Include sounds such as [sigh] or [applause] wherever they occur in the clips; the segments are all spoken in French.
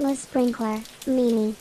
Le sprinkler, Mimi.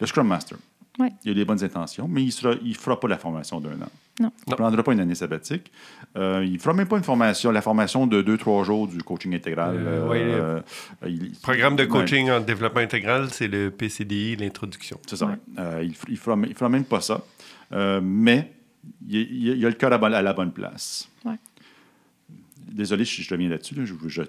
Le Scrum Master. Ouais. Il a des bonnes intentions, mais il ne fera pas la formation d'un an. Non. Il ne prendra pas une année sabbatique. Euh, il ne fera même pas une formation, la formation de 2-3 jours du coaching intégral. Euh, euh, il- Programme de Ouais. coaching en développement intégral, c'est le PCDI, l'introduction. C'est ça. Ouais. Euh, il ne fera, même pas ça. Euh, mais il, il- il a le cœur à la bonne place. Désolé si je reviens là-dessus. là. Je, je,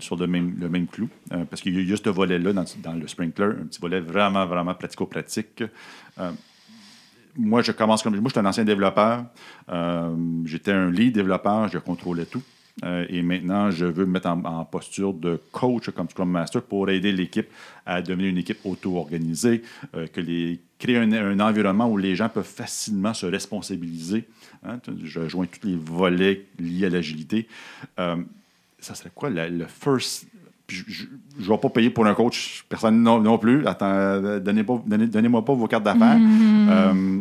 sur, le, même, clou. euh, parce qu'il y a juste ce volet-là dans, dans le sprinkler, un petit volet vraiment, vraiment pratico-pratique. Euh, moi, je commence comme. Moi, je suis un ancien développeur. Euh, J'étais un lead développeur, je contrôlais tout. Euh, et maintenant, je veux me mettre en, en posture de coach comme Scrum Master pour aider l'équipe à devenir une équipe auto-organisée, euh, que les, créer un, un environnement où les gens peuvent facilement se responsabiliser. Hein, je joins tous les volets liés à l'agilité. Euh, ça serait quoi la- le first. Je ne vais pas payer pour un coach, personne non, non plus. Attends, donnez pas- donnez- donnez-moi pas vos cartes d'affaires. Euh,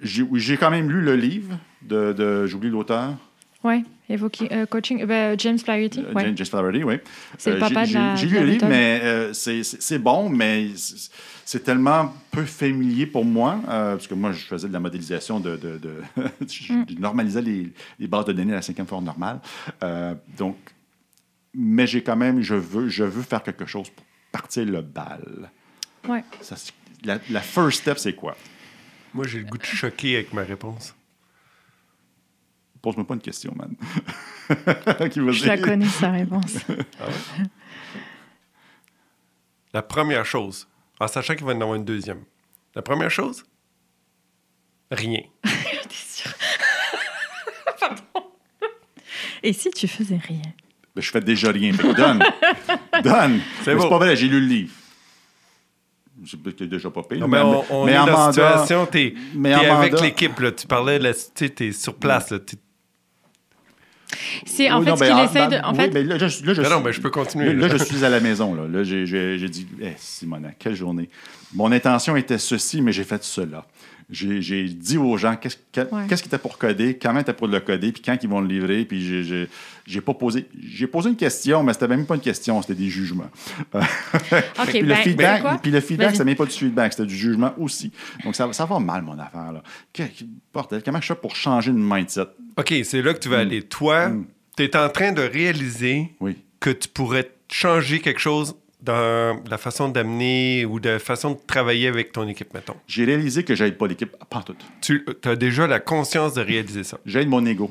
j'ai j'ai quand même lu le livre de, de j'oublie l'auteur, Oui, évoquer euh, coaching. ben, James Flaherty, euh, ouais. James Flaherty, oui. C'est le Euh, papa de la- J'ai lu le livre, mais euh, c'est- bon, mais c'est- tellement peu familier pour moi, euh, parce que moi, je faisais de la modélisation de... de, de- [laughs] je Mm. je normalisais les, les bases de données à la cinquième forme normale. Euh, donc, mais j'ai quand même, je veux, je veux faire quelque chose pour partir le bal. C'est- la, la first step, c'est quoi? Moi, j'ai le goût de choquer avec ma réponse. Pose-moi pas une question, man. [laughs] Qui va Je la connais, sa réponse. La première chose, en sachant qu'il va y en avoir une deuxième. La première chose, rien. [laughs] T'es sûr? [laughs] Pardon. Et si tu faisais rien? Ben, je fais déjà rien. Fait que donne. donne. C'est Mais pas vrai, j'ai lu le livre. Je sais que déjà pas payé. Non, mais on, on est dans la Amanda- situation, t'es mais avec l'équipe, là. Tu parlais, tu sais, t'es sur place, là. C'est en Oui, fait non, ce ben, qu'il ah, essaie de. ben, En oui, fait, ben, là, je, là, je Non, suis- non, ben, je peux continuer. Là, je suis à la maison. Là, là j'ai, j'ai- j'ai dit, eh, Simona, quelle journée. Mon intention était ceci, mais j'ai fait cela. J'ai, j'ai dit aux gens qu'est-ce, que- Ouais. qu'est-ce qui était pour coder, comment était pour le coder, puis quand ils vont le livrer. Puis j'ai, j'ai, j'ai pas posé. J'ai posé une question, mais c'était même pas une question, c'était des jugements. [laughs] OK, puis, ben, le c'est feedback, quoi? puis le feedback, c'était même pas du feedback, c'était du jugement aussi. Donc ça, ça va mal, mon affaire. Là. Que- comment je fais pour changer de mindset? OK, c'est là que tu vas aller. Toi, Mm. tu es en train de réaliser Oui. que tu pourrais changer quelque chose dans la façon d'amener ou de la façon de travailler avec ton équipe, mettons. J'ai réalisé que j'aide pas l'équipe, pas tout. Tu as déjà la conscience de réaliser ça. J'aide mon ego.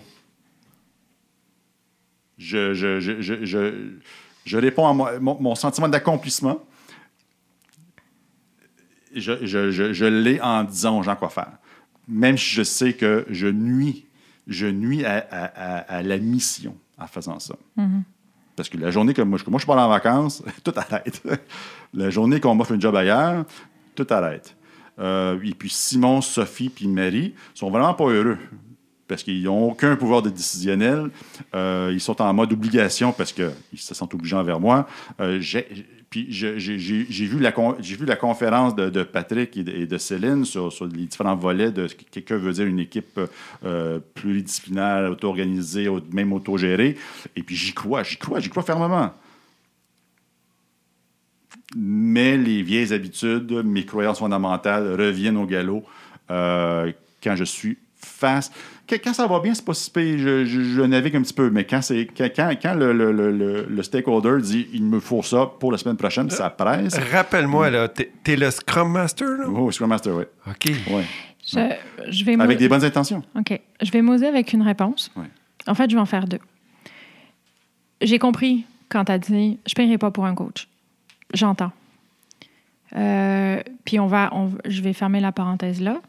Je, je, je, réponds à mon, mon- mon sentiment d'accomplissement. Je l'ai en disant aux gens quoi faire. Même si je sais que je nuis, je nuis à, à- à- à la mission en faisant ça. Parce que la journée que moi, je- moi je pars en vacances, [laughs] tout arrête. La journée qu'on m'offre un job ailleurs, tout arrête. Euh, et puis Simon, Sophie puis Marie sont vraiment pas heureux parce qu'ils n'ont aucun pouvoir de décisionnel. Euh, ils sont en mode obligation parce qu'ils se sentent obligés envers moi. Euh, puis j'ai vu, la vu la conférence de, Patrick et de, Céline sur, les différents volets de ce que quelqu'un veut dire une équipe euh, pluridisciplinaire, auto-organisée, au- même autogérée. Et puis j'y crois, j'y crois, j'y crois fermement. Mais les vieilles habitudes, mes croyances fondamentales reviennent au galop euh, quand je suis face. Quand, quand ça va bien, c'est pas si pire, je, je- je navigue un petit peu, mais quand, c'est, quand, quand- quand le, le- le- le- le stakeholder dit il me faut ça pour la semaine prochaine, ça presse. Rappelle-moi, là, t'es es le Scrum Master, là? Oh, Scrum Master, oui. OK. Ouais. Je, je vais Avec des bonnes intentions. OK. Je vais m'oser avec une réponse. Ouais. En fait, je vais en faire deux. J'ai compris quand tu as dit je ne paierai pas pour un coach. J'entends. Euh, puis on va, on- je vais fermer la parenthèse là.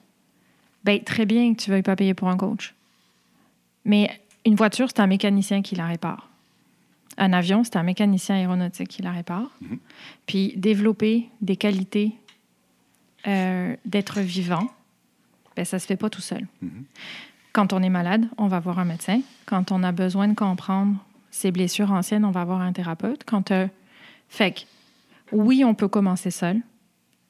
Ben, très bien que tu ne veuilles pas payer pour un coach. Mais une voiture, c'est un mécanicien qui la répare. Un avion, c'est un mécanicien aéronautique qui la répare. Puis développer des qualités euh, d'être vivant, ben, ça ne se fait pas tout seul. Quand on est malade, on va voir un médecin. Quand on a besoin de comprendre ses blessures anciennes, on va voir un thérapeute. Quand, euh, Fait que, oui, on peut commencer seul,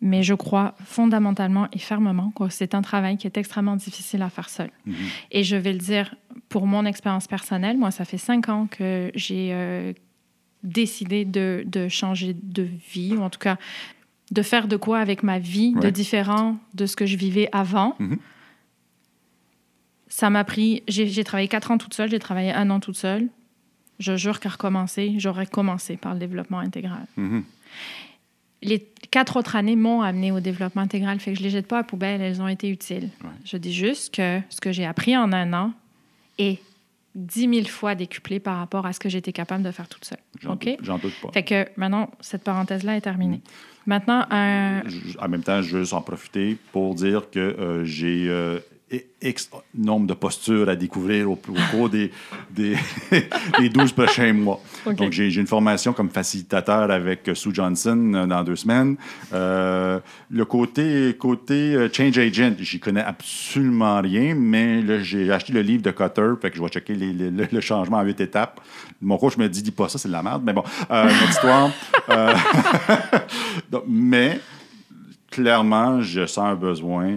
mais je crois fondamentalement et fermement que c'est un travail qui est extrêmement difficile à faire seul. Et je vais le dire pour mon expérience personnelle. Moi, ça fait cinq ans que j'ai euh, décidé de, de changer de vie, ou en tout cas de faire de quoi avec ma vie de différent de ce que je vivais avant. Mhm. Ça m'a pris. J'ai j'ai travaillé quatre ans toute seule, j'ai travaillé un an toute seule. Je jure qu'à recommencer, j'aurais commencé par le développement intégral. Mhm. Les quatre autres années m'ont amené au développement intégral, fait que je les jette pas à poubelle, elles ont été utiles. Ouais. Je dis juste que ce que j'ai appris en un an est dix mille fois décuplé par rapport à ce que j'étais capable de faire toute seule. J'en OK? doute- pas. Fait que maintenant, cette parenthèse-là est terminée. Maintenant, un, En même temps, je veux juste en profiter pour dire que euh, j'ai euh, X nombre de postures à découvrir au, au cours des, des, [laughs] des 12 prochains mois. Donc, j'ai une formation comme facilitateur avec euh, Sue Johnson euh, dans deux semaines. Euh, le côté, côté Change Agent, j'y connais absolument rien, mais j'ai acheté le livre de Cutter, fait que je vais checker les- les- le, le changement en huit étapes. Mon coach me dit, dis pas ça, c'est de la merde, mais bon, euh, notre histoire. Euh, [laughs] donc, mais clairement, je sens un besoin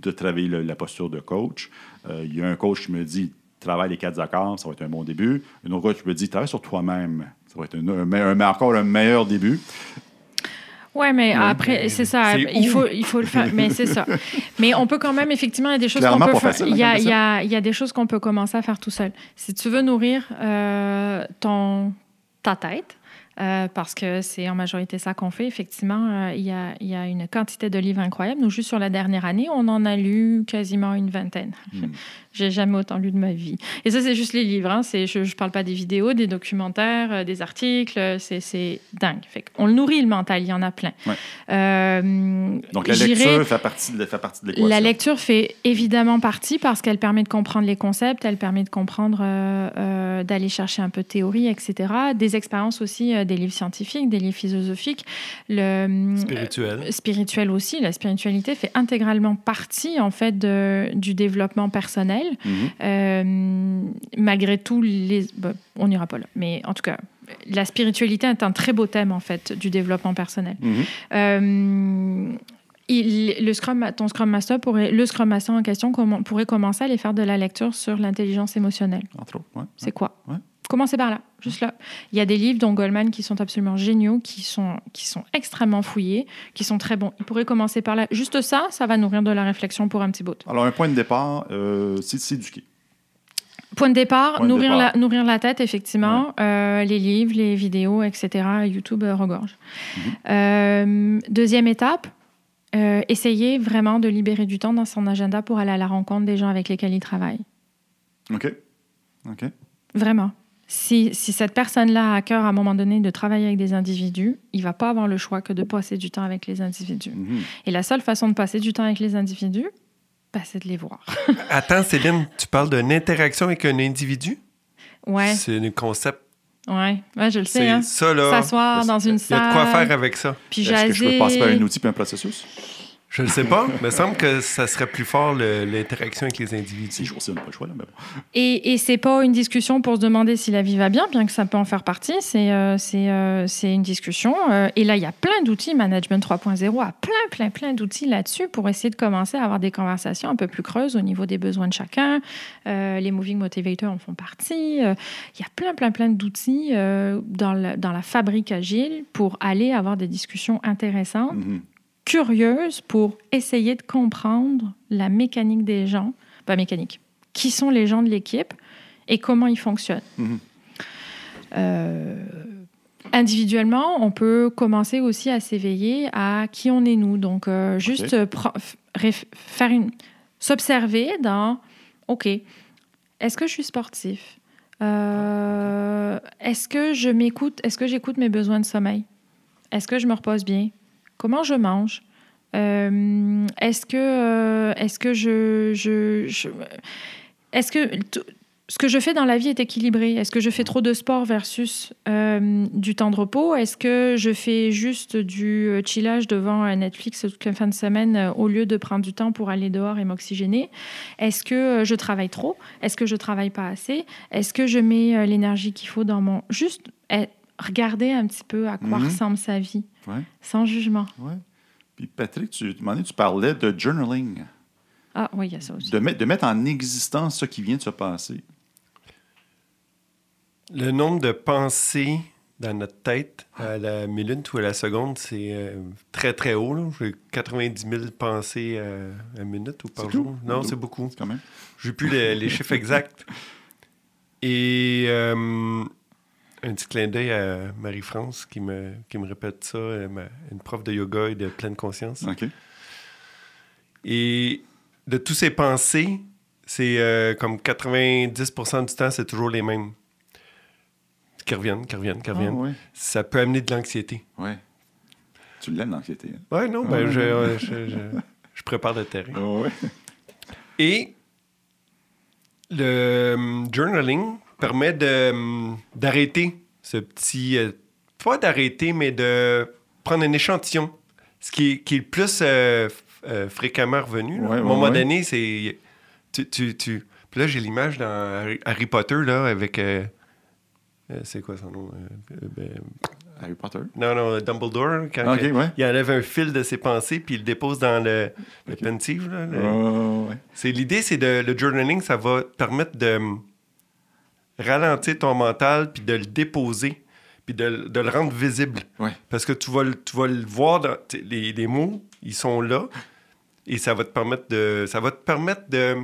de travailler le- la posture de coach. Euh, Il y a un coach qui me dit travaille les quatre accords, ça va être un bon début. Un autre coach qui me dit travaille sur toi-même, ça va être un, un un- encore un meilleur début. Ouais, mais après, c'est ça. c'est Il faut, il faut le faire. Mais c'est ça. [laughs] Mais on peut quand même, effectivement, il y a des choses qu'on peut faire. Il y, a, hein, il y, a, il y a des choses qu'on peut commencer à faire tout seul. Si tu veux nourrir euh, ton, ta tête, euh, parce que c'est en majorité ça qu'on fait, effectivement, euh, il, y a, une quantité de livres incroyables. Nous, juste sur la dernière année, on en a lu quasiment une vingtaine. Hmm. J'ai jamais autant lu de ma vie. Et ça, c'est juste les livres. Hein. C'est- Je ne parle pas des vidéos, des documentaires, euh, des articles. C'est- C'est dingue. Fait on le nourrit, le mental. Il y en a plein. Ouais. Euh, Donc la lecture fait partie de, fait partie de l'équation. la lecture fait évidemment partie parce qu'elle permet de comprendre les concepts, elle permet de comprendre, euh, euh, d'aller chercher un peu de théorie, etc. Des expériences aussi, euh, des livres scientifiques, des livres philosophiques. Le, Spirituel. euh, spirituel aussi. La spiritualité fait intégralement partie en fait de- du développement personnel. Mhm. Euh, malgré tout, les... bon, on n'ira pas là. Mais en tout cas, la spiritualité est un très beau thème en fait du développement personnel. Mhm. Euh, il- le Scrum, ton Scrum Master pourrait, le Scrum Master en question comment- pourrait commencer à aller faire de la lecture sur l'intelligence émotionnelle. Entre autres, ouais. C'est quoi? Ouais. Commencez par là, juste là. Il y a des livres dont Goldman qui sont absolument géniaux, qui sont, qui sont extrêmement fouillés, qui sont très bons. Il pourrait commencer par là. Juste ça, ça va nourrir de la réflexion pour un petit bout. Alors, un point de départ, euh, c'est de s'éduquer. Point de départ, Point de nourrir, départ. La, nourrir la tête, effectivement. Euh, les livres, les vidéos, etc. YouTube euh, regorge. Mhm. Euh, deuxième étape, essayer vraiment de libérer du temps dans son agenda pour aller à la rencontre des gens avec lesquels il travaille. OK? OK? Vraiment. Si, si cette personne-là a à cœur à un moment donné de travailler avec des individus, il va pas avoir le choix que de passer du temps avec les individus. Mhm. Et la seule façon de passer du temps avec les individus, bah, c'est de les voir. [laughs] Attends, Céline, tu parles d'une interaction avec un individu? Ouais, C'est un concept. ouais, ouais, je le sais. C'est Hein. ça, là. S'asseoir dans une Il y salle. a de quoi faire avec ça. Puis Est-ce que je peux passer par un outil et un processus? Je ne sais pas. Il me semble que ça serait plus fort le- l'interaction avec les Si, individus. je aussi, on n'a pas le choix, là, mais bon. Et, et c'est pas une discussion pour se demander si la vie va bien, bien que ça peut en faire partie. C'est euh, c'est euh, c'est une discussion. euh, et là, il y a plein d'outils. Management 3.0 a plein, plein, plein d'outils là-dessus pour essayer de commencer à avoir des conversations un peu plus creuses au niveau des besoins de chacun. Euh, les moving motivators en font partie. Euh, Il y a plein, plein, plein d'outils euh, dans, la- dans la fabrique agile pour aller avoir des discussions intéressantes Mhm. Curieuse pour essayer de comprendre la mécanique des gens, pas mécanique, qui sont les gens de l'équipe et comment ils fonctionnent. Mhm. Euh, individuellement, on peut commencer aussi à s'éveiller à qui on est nous. Donc, euh, juste euh, faire une, s'observer dans, OK, est-ce que je suis sportif? Euh, est-ce que je m'écoute? Est-ce que j'écoute mes besoins de sommeil? Est-ce que je me repose bien? Comment je mange? Euh, est-ce que, euh, est-ce que je, je, est-ce que ce que je fais dans la vie est équilibré? Est-ce que je fais trop de sport versus euh, du temps de repos? Est-ce que je fais juste du chillage devant Netflix toute la fin de semaine au lieu de prendre du temps pour aller dehors et m'oxygéner? Est-ce que je travaille trop? Est-ce que je travaille pas assez? Est-ce que je mets l'énergie qu'il faut dans mon juste eh, regarder un petit peu à quoi Mhm. ressemble sa vie Ouais, sans jugement. ouais. Puis Patrick, tu, tu parlais de journaling, Ah oui, il y a ça aussi. de, mettre- de mettre en existence ce qui vient de se passer. Le nombre de pensées dans notre tête à la minute ou à la seconde, c'est euh, très, très haut. J'ai 90 000 pensées euh, à minute ou par jour. tout? Non, C'est beaucoup. Quand même. J'ai plus les, les chiffres exacts. [laughs] Et euh, un petit clin d'œil à Marie-France qui me, qui me répète ça, euh, une prof de yoga et de pleine conscience. OK. Et de tous ces pensées, c'est euh, comme 90% du temps, c'est toujours les mêmes. Qui reviennent, qui reviennent, qui Ah, reviennent. ouais. Ça peut amener de l'anxiété. Ouais. Tu l'aimes, l'anxiété. Hein? Ouais, non, Ah, ben, ouais, je, euh, je- je- [laughs] je prépare le terrain. Ah, ouais. Et le euh, journaling permet euh, d'arrêter ce petit. euh, pas d'arrêter, mais de prendre un échantillon. Ce qui est, qui est le plus euh, euh, fréquemment revenu. Ouais, à un moment ouais. donné, c'est. Tu, tu, tu- Puis là, j'ai l'image dans Harry, Potter, là, avec. c'est quoi son nom? Ben, Harry Potter? non, non, Dumbledore, quand Ah, OK, que- ouais. il enlève un fil de ses pensées, puis il le dépose dans le, le pensive, là, le- Ouais, ouais. c'est l'idée, c'est de le journaling, ça va permettre de hum, ralentir ton mental puis de le déposer puis de, de le rendre visible. Ouais. Parce que tu vas, le- tu vas le voir dans les, les mots, ils sont là et ça va te permettre de ça va te permettre de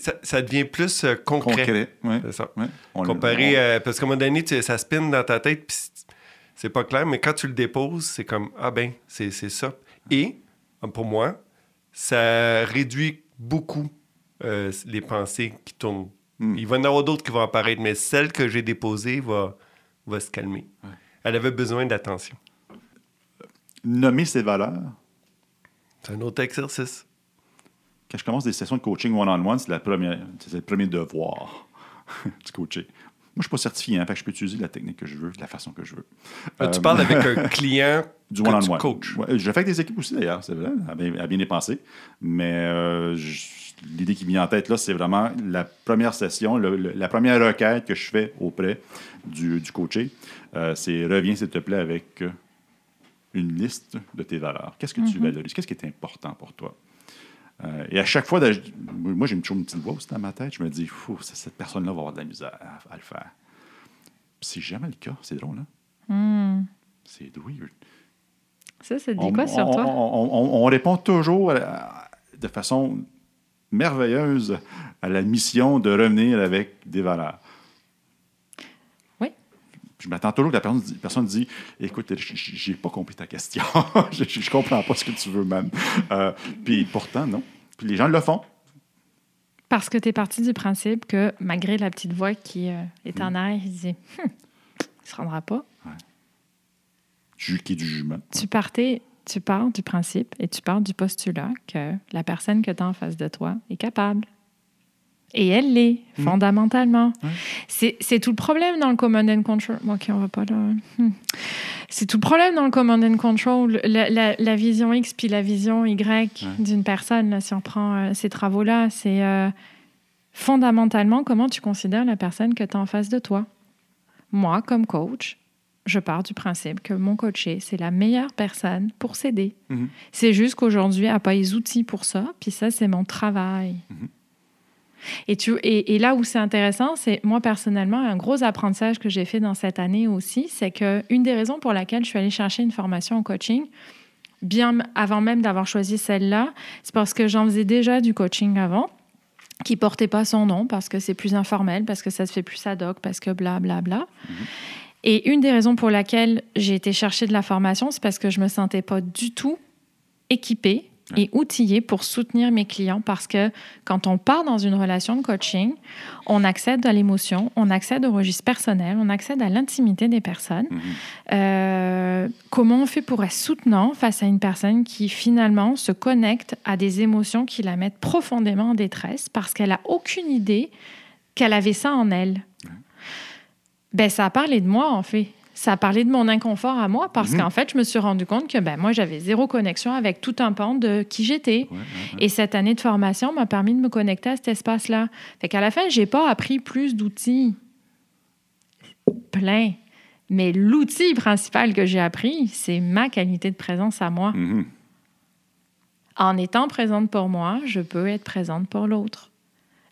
ça, ça devient plus euh, concret. Concret. Ouais. C'est ça. Ouais. Comparé à- parce qu'à un moment donné, tu- ça spinne dans ta tête puis c'est- pas clair, mais quand tu le déposes, c'est comme ah ben, c'est c'est ça. Et pour moi, ça réduit beaucoup euh, les pensées qui tournent. Hmm. Il va y en avoir d'autres qui vont apparaître, mais celle que j'ai déposée va, va se calmer. Ouais. Elle avait besoin d'attention. Nommer ses valeurs. C'est un autre exercice. Quand je commence des sessions de coaching one-on-one, c'est la première, c'est le premier devoir [laughs] du coacher. Moi, je suis pas certifié, hein, fait que je peux utiliser la technique que je veux, de la façon que je veux. Tu Euh, parles avec [laughs] un client du que tu one-on-one. coaches. Ouais, je fais avec des équipes aussi, d'ailleurs, c'est vrai, à bien, à bien y penser. Mais euh, l'idée qui me vient en tête, là, c'est vraiment la première session, le- le- la première requête que je fais auprès du, du coaché. euh, c'est reviens, s'il te plaît, avec euh, une liste de tes valeurs. Qu'est-ce que tu valorises? Qu'est-ce qui est important pour toi? Euh, et à chaque fois, moi, j'ai toujours une petite voix aussi dans ma tête. Je me dis, Fou, cette personne-là va avoir de la misère à, à le faire. C'est jamais le cas. C'est drôle, hein? Hmm. C'est weird. Ça, ça dit On, quoi sur toi? on- on- on répond toujours à- de façon merveilleuse à la mission de revenir avec des valeurs. Je m'attends toujours que la personne, la personne dit Écoute, j'ai pas compris ta question. [laughs] je, je comprends pas ce que tu veux, même. Euh, puis pourtant, non. Puis les gens le font. Parce que tu es parti du principe que malgré la petite voix qui euh, est en arrière, il disait Hum, il se rendra pas. Ju- Qui est du jugement. Tu partais, tu pars du principe et tu pars du postulat que la personne que tu as en face de toi est capable. Et elle l'est, fondamentalement. Ouais. C'est tout le problème dans le command and control. Bon, OK, on va pas là. Hmm. C'est tout le problème dans le command and control. La, la- la vision X puis la vision Y d'une personne, là, si on prend euh, ces travaux-là, c'est euh, fondamentalement comment tu considères la personne que tu as en face de toi? Moi, comme coach, je pars du principe que mon coaché, c'est la meilleure personne pour s'aider. Mhm. C'est juste qu'aujourd'hui, elle n'a pas les outils pour ça, puis ça, c'est mon travail. Et, tu, et, et là où c'est intéressant, c'est moi personnellement, un gros apprentissage que j'ai fait dans cette année aussi, c'est que une des raisons pour laquelle je suis allée chercher une formation en coaching, bien avant même d'avoir choisi celle-là, c'est parce que j'en faisais déjà du coaching avant qui portait pas son nom parce que c'est plus informel, parce que ça se fait plus ad hoc, parce que bla bla bla. Et une des raisons pour laquelle j'ai été chercher de la formation, c'est parce que je me sentais pas du tout équipée et outillée pour soutenir mes clients parce que quand on part dans une relation de coaching, on accède à l'émotion, on accède au registre personnel, on accède à l'intimité des personnes. Mhm. Euh, comment on fait pour être soutenant face à une personne qui finalement se connecte à des émotions qui la mettent profondément en détresse parce qu'elle a aucune idée qu'elle avait ça en elle? Ben, ça a parlé de moi, en fait. Ça a parlé de mon inconfort à moi parce Mhm. qu'en fait, je me suis rendu compte que ben, moi, j'avais zéro connexion avec tout un pan de qui j'étais. Ouais, ouais, ouais. Et cette année de formation m'a permis de me connecter à cet espace-là. Fait qu'à la fin, j'ai pas appris plus d'outils. Plein. Mais l'outil principal que j'ai appris, c'est ma qualité de présence à moi. Mhm. En étant présente pour moi, je peux être présente pour l'autre.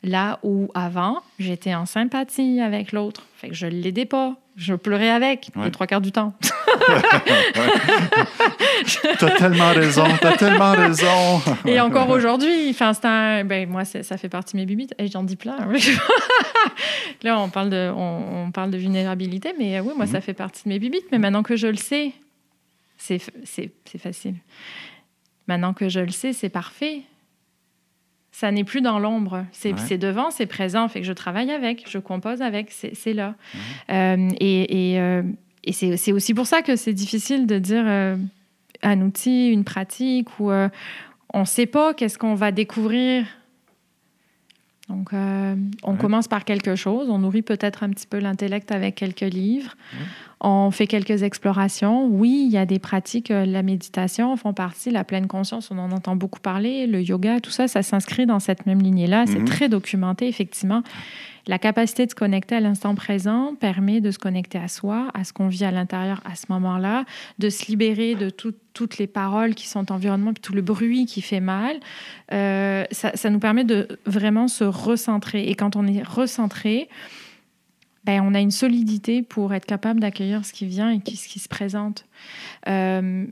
Là où avant, j'étais en sympathie avec l'autre. Fait que je ne l'aidais pas. Je pleurais avec Ouais. les trois quarts du temps. [laughs] T'as tellement raison, t'as tellement raison. Et encore aujourd'hui, enfin, c'est un- ben, moi, ça fait partie de mes bibites. Et j'en dis plein. [laughs] Là, on parle, de, on, on parle de vulnérabilité, mais euh, oui, moi, ça fait partie de mes bibites. Mais maintenant que je le sais, c'est f- c'est c'est facile. Maintenant que je le sais, c'est parfait. Ça n'est plus dans l'ombre. C'est Ouais. devant, c'est présent. Fait que je travaille avec, je compose avec, c'est là. Euh, et et, euh, et c'est aussi pour ça que c'est difficile de dire euh, un outil, une pratique, ou on ne sait pas qu'est-ce qu'on va découvrir. Donc, on Ouais. commence par quelque chose, on nourrit peut-être un petit peu l'intellect avec quelques livres, on fait quelques explorations. Oui, il y a des pratiques, euh, la méditation en font partie, la pleine conscience, on en entend beaucoup parler, le yoga, tout ça, ça s'inscrit dans cette même lignée-là. C'est Mhm. très documenté, effectivement. La capacité de se connecter à l'instant présent permet de se connecter à soi, à ce qu'on vit à l'intérieur à ce moment-là, de se libérer de tout- toutes les paroles qui sont environnement, puis tout le bruit qui fait mal. Euh, ça, ça nous permet de vraiment se recentrer. Et quand on est recentré, ben, on a une solidité pour être capable d'accueillir ce qui vient et ce qui se présente. Euh,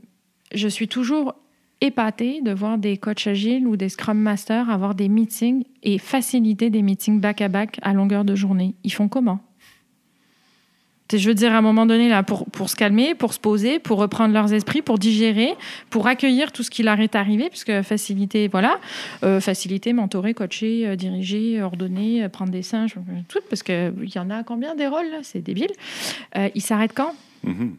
je suis toujours épatée de voir des coachs agiles ou des scrum masters avoir des meetings et faciliter des meetings back-à-back à longueur de journée. Ils font comment? Je veux dire, à un moment donné, là, pour, pour se calmer, pour se poser, pour reprendre leurs esprits, pour digérer, pour accueillir tout ce qui leur est arrivé, puisque faciliter, voilà, euh, faciliter, mentorer, coacher, euh, diriger, ordonner, euh, prendre des singes, tout, parce qu'il y en a combien des rôles, C'est débile. Ils s'arrêtent quand? Mhm.